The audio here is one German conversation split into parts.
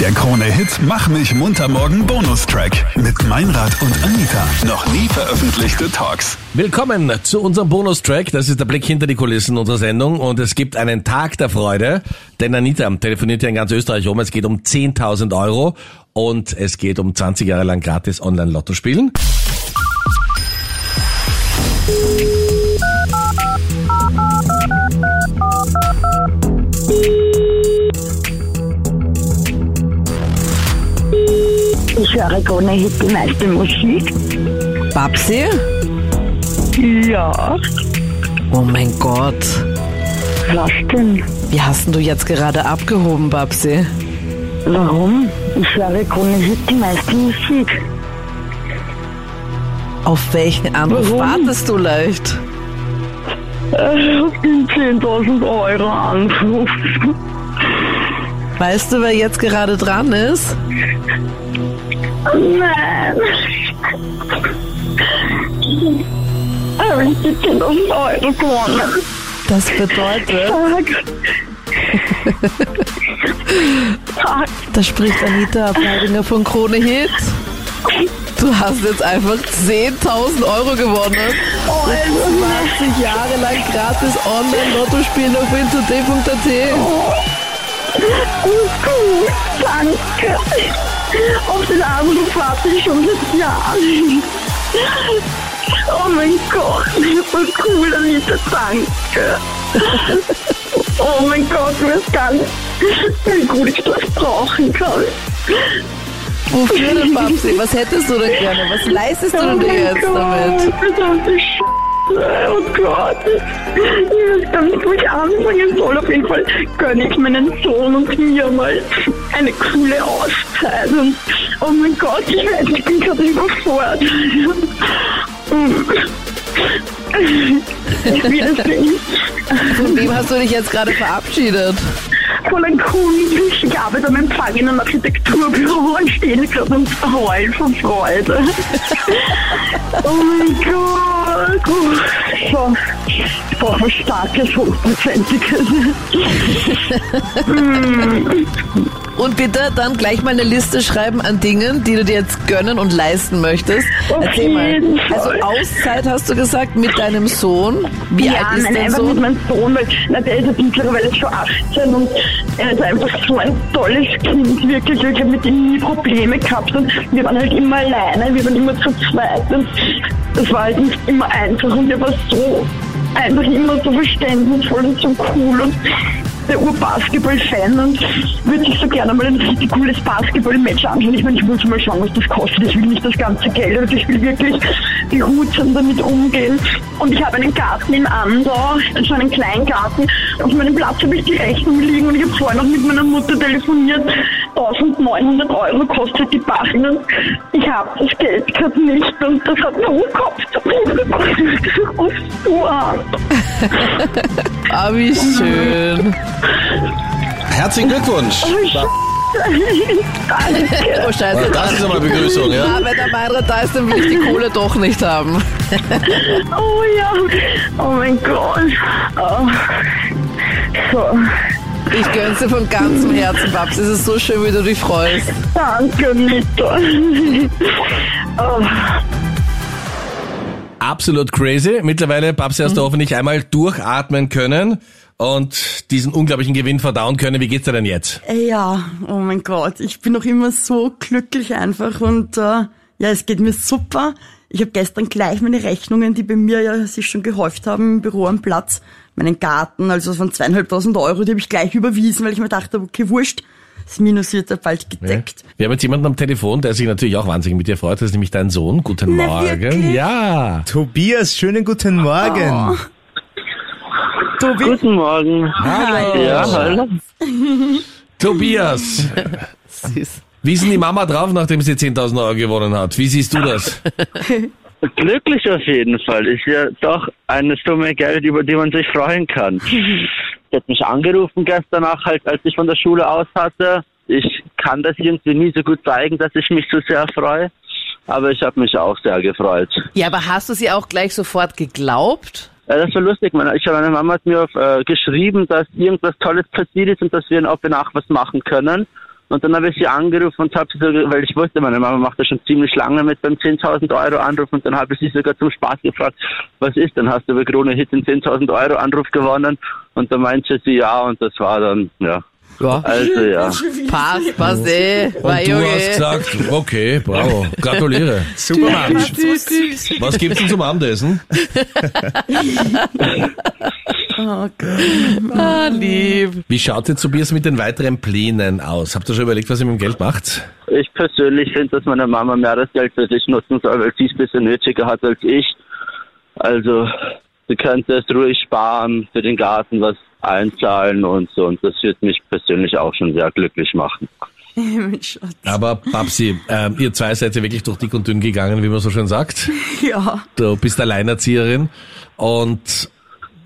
Der Krone-Hit Mach mich munter morgen Bonustrack mit Meinrad und Anita. Noch nie veröffentlichte Talks. Willkommen zu unserem Bonustrack. Das ist der Blick hinter die Kulissen unserer Sendung und es gibt einen Tag der Freude, denn Anita telefoniert ja in ganz Österreich um. Es geht um 10.000 Euro und es geht um 20 Jahre lang gratis Online-Lotto spielen. Krone Hit die meiste Musik. Babsi? Ja. Oh mein Gott. Was denn? Wie hast denn du jetzt gerade abgehoben, Babsi? Warum? Ich höre Krone Hit die meiste Musik. Auf welchen Anruf Warum? wartest du leicht? Äh, auf den 10.000 Euro Anruf. Weißt du, wer jetzt gerade dran ist? Nein. Aber ich die 10.000 Euro gewonnen. Das bedeutet, da spricht Anita Ableidinger von Krone Hit. Du hast jetzt einfach 10.000 Euro gewonnen. Oh, 20 Jahre lang gratis Online-Lotto spielen auf winterd.at. Gut, danke. Auf den Anruf warte ich schon seit Jahren. Oh mein Gott, voll cool, Anita, danke. Oh mein Gott, du weißt gar nicht, wie gut ich das brauchen kann. Wofür denn, Babsi? Was hättest du denn gerne? Was leistest du Oh denn dir jetzt Gott, damit? verdammte Scheiße. Oh Gott. Ich weiß gar nicht, wo ich anfangen soll. Auf jeden Fall gönne ich meinen Sohn und mir mal eine coole Auszeit. Und oh mein Gott, ich weiß, ich bin gerade überfordert. Von wem hast du dich jetzt gerade verabschiedet? Von einem Kunden. Ich arbeite am Empfang in einem Architekturbüro und stehe gerade und heulen von Freude. oh mein Gott. So, brauche was Starkes, Hochprozentiges. Und bitte dann gleich mal eine Liste schreiben an Dingen, die du dir jetzt gönnen und leisten möchtest. Auf Erzähl mal. Also. Auszeit hast du gesagt mit deinem Sohn. Wie ja, alt ist nein, dein einfach mit Sohn? meinem Sohn, weil na, der ist jetzt mittlerweile schon 18 und er ist einfach so ein tolles Kind, wirklich. Ich habe mit ihm nie Probleme gehabt und wir waren halt immer alleine, wir waren immer zu zweit und das war halt nicht immer einfach und er war so einfach immer so verständnisvoll und so cool und der Ur-Basketball-Fan und würde sich so gerne mal ein richtig cooles Basketball-Match anschauen. Ich meine, ich muss mal schauen, was das kostet. Ich will nicht das ganze Geld, aber ich will wirklich behutsam damit umgehen. Und ich habe einen Garten in Andau, also einen kleinen Garten. Auf meinem Platz habe ich die Rechnung liegen und ich habe vorhin noch mit meiner Mutter telefoniert. 1900 Euro kostet die und ich habe das Geld gerade nicht und das hat mir den Kopf zu Was du an? Ah, wie schön. Herzlichen Glückwunsch. Danke. Oh, scheiße. Das ist einmal Begrüßung, ja? Ah, wenn der Meinrad da ist, dann will ich die Kohle doch nicht haben. Oh ja, oh mein Gott. Oh. So, Ich gönn's dir von ganzem Herzen, Babs. Es ist so schön, wie du dich freust. danke, Nita. Oh. Absolut crazy. Mittlerweile, Babsi, hast du hoffentlich einmal durchatmen können und diesen unglaublichen Gewinn verdauen können. Wie geht's dir denn jetzt? Ja, oh mein Gott, ich bin noch immer so glücklich einfach und äh, ja, es geht mir super. Ich habe gestern gleich meine Rechnungen, die bei mir ja sich schon gehäuft haben im Büro am Platz, meinen Garten, also von zweieinhalbtausend Euro, die habe ich gleich überwiesen, weil ich mir dachte, okay, wurscht, das Minus wird ja bald gedeckt. Wir haben jetzt jemanden am Telefon, der sich natürlich auch wahnsinnig mit dir freut. Das ist nämlich dein Sohn. Guten Na, Morgen. wirklich? Ja. Tobias, schönen guten Morgen. Tobi, Guten Morgen. Hallo. Ja, hallo. Tobias, Süß. Wie ist denn die Mama drauf, nachdem sie 10.000 Euro gewonnen hat? Wie siehst du das? Glücklich auf jeden Fall. Ist ja doch eine Summe Geld, über die man sich freuen kann. Sie hat mich angerufen gestern auch, halt, als ich von der Schule aus hatte. Ich kann das irgendwie nie so gut zeigen, dass ich mich so sehr freue. Aber ich habe mich auch sehr gefreut. Ja, aber hast du sie auch gleich sofort geglaubt? Ja, das war lustig. Meine, ich, meine Mama hat mir auf, äh, geschrieben, dass irgendwas Tolles passiert ist und dass wir in Oppenach was machen können. Und dann habe ich sie angerufen und habe sie so, weil ich wusste, meine Mama macht das schon ziemlich lange mit beim 10.000 Euro Anruf und dann habe ich sie sogar zum Spaß gefragt, was ist, dann hast du bei Krone Hit den 10.000 Euro Anruf gewonnen und dann meinte sie ja und das war dann, ja. Ja. Also ja. Passt, passt eh. War Und du Junge. hast gesagt, okay, bravo, gratuliere. Super süß. Was gibt's denn zum Abendessen? Oh Gott. Ah, lieb. Wie schaut jetzt Tobias mit den weiteren Plänen aus? Habt ihr schon überlegt, was ihr mit dem Geld macht? Ich persönlich finde, dass meine Mama mehr das Geld für sich nutzen soll, weil sie es ein bisschen nötiger hat als ich. Also, sie könnte es ruhig sparen, für den Garten was einzahlen und so. Und das wird mich persönlich auch schon sehr glücklich machen. Aber Babsi, ähm, ihr zwei seid ja wirklich durch dick und dünn gegangen, wie man so schön sagt. Ja. Du bist Alleinerzieherin und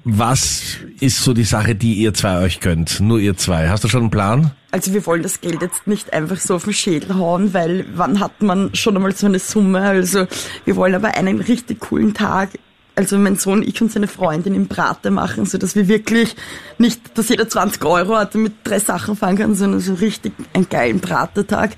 was ist so die Sache, die ihr zwei euch könnt? Nur ihr zwei. Hast du schon einen Plan? Also wir wollen das Geld jetzt nicht einfach so auf den Schädel hauen, weil wann hat man schon einmal so eine Summe? Also wir wollen aber einen richtig coolen Tag. Also mein Sohn, ich und seine Freundin im Prater machen, so dass wir wirklich nicht, dass jeder 20 Euro hat und mit drei Sachen fahren kann, sondern so richtig einen geilen Pratertag.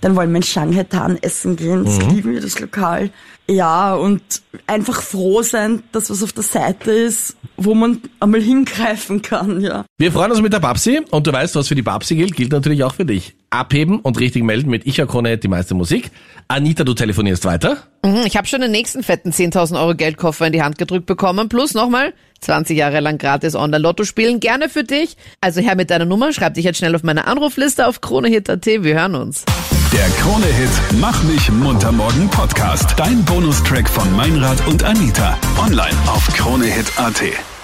Dann wollen wir in Shanghai Tan essen gehen, das lieben wir, das Lokal. Ja, und einfach froh sein, dass was auf der Seite ist, wo man einmal hingreifen kann, ja. Wir freuen uns mit der Babsi und du weißt, was für die Babsi gilt, gilt natürlich auch für dich. Abheben und richtig melden mit Ich Krone die meiste Musik. Anita, du telefonierst weiter. Mhm, Ich habe schon den nächsten fetten 10.000 Euro Geldkoffer in die Hand gedrückt bekommen. Plus nochmal 20 Jahre lang gratis Online-Lotto spielen. Gerne für dich. Also her mit deiner Nummer. Schreib dich jetzt schnell auf meine Anrufliste auf kronehit.at. Wir hören uns. Der Krone-Hit Mach mich munter morgen Podcast. Dein Bonustrack von Meinrad und Anita. Online auf kronehit.at.